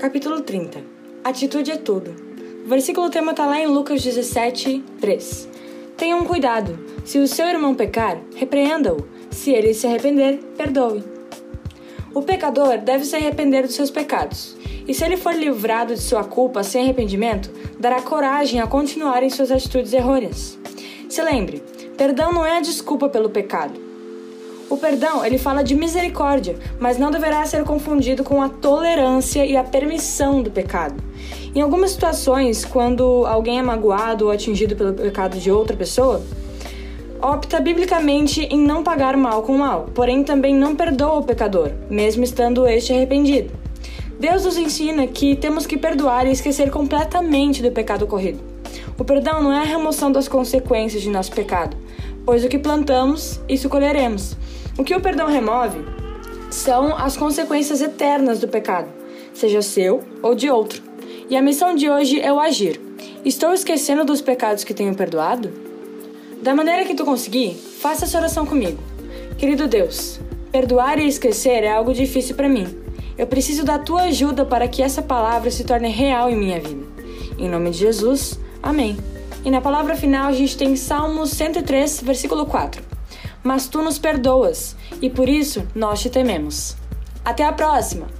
Capítulo 30 Atitude é tudo. O versículo tema está lá em Lucas 17, 3. Tenham cuidado. Se o seu irmão pecar, repreenda-o. Se ele se arrepender, perdoe. O pecador deve se arrepender dos seus pecados. E se ele for livrado de sua culpa sem arrependimento, dará coragem a continuar em suas atitudes errôneas. Se lembre, perdão não é a desculpa pelo pecado o perdão, ele fala de misericórdia, mas não deverá ser confundido com a tolerância e a permissão do pecado. Em algumas situações, quando alguém é magoado ou atingido pelo pecado de outra pessoa, opta biblicamente em não pagar mal com mal, porém também não perdoa o pecador, mesmo estando este arrependido. Deus nos ensina que temos que perdoar e esquecer completamente do pecado ocorrido. O perdão não é a remoção das consequências de nosso pecado, pois o que plantamos, isso colheremos. O que o perdão remove são as consequências eternas do pecado, seja seu ou de outro. E a missão de hoje é o agir. Estou esquecendo dos pecados que tenho perdoado? Da maneira que tu conseguir, faça essa oração comigo. Querido Deus, perdoar e esquecer é algo difícil para mim. Eu preciso da tua ajuda para que essa palavra se torne real em minha vida. Em nome de Jesus, amém. E na palavra final a gente tem Salmos 103, versículo 4 mas tu nos perdoas, e por isso nós te tememos. Até a próxima!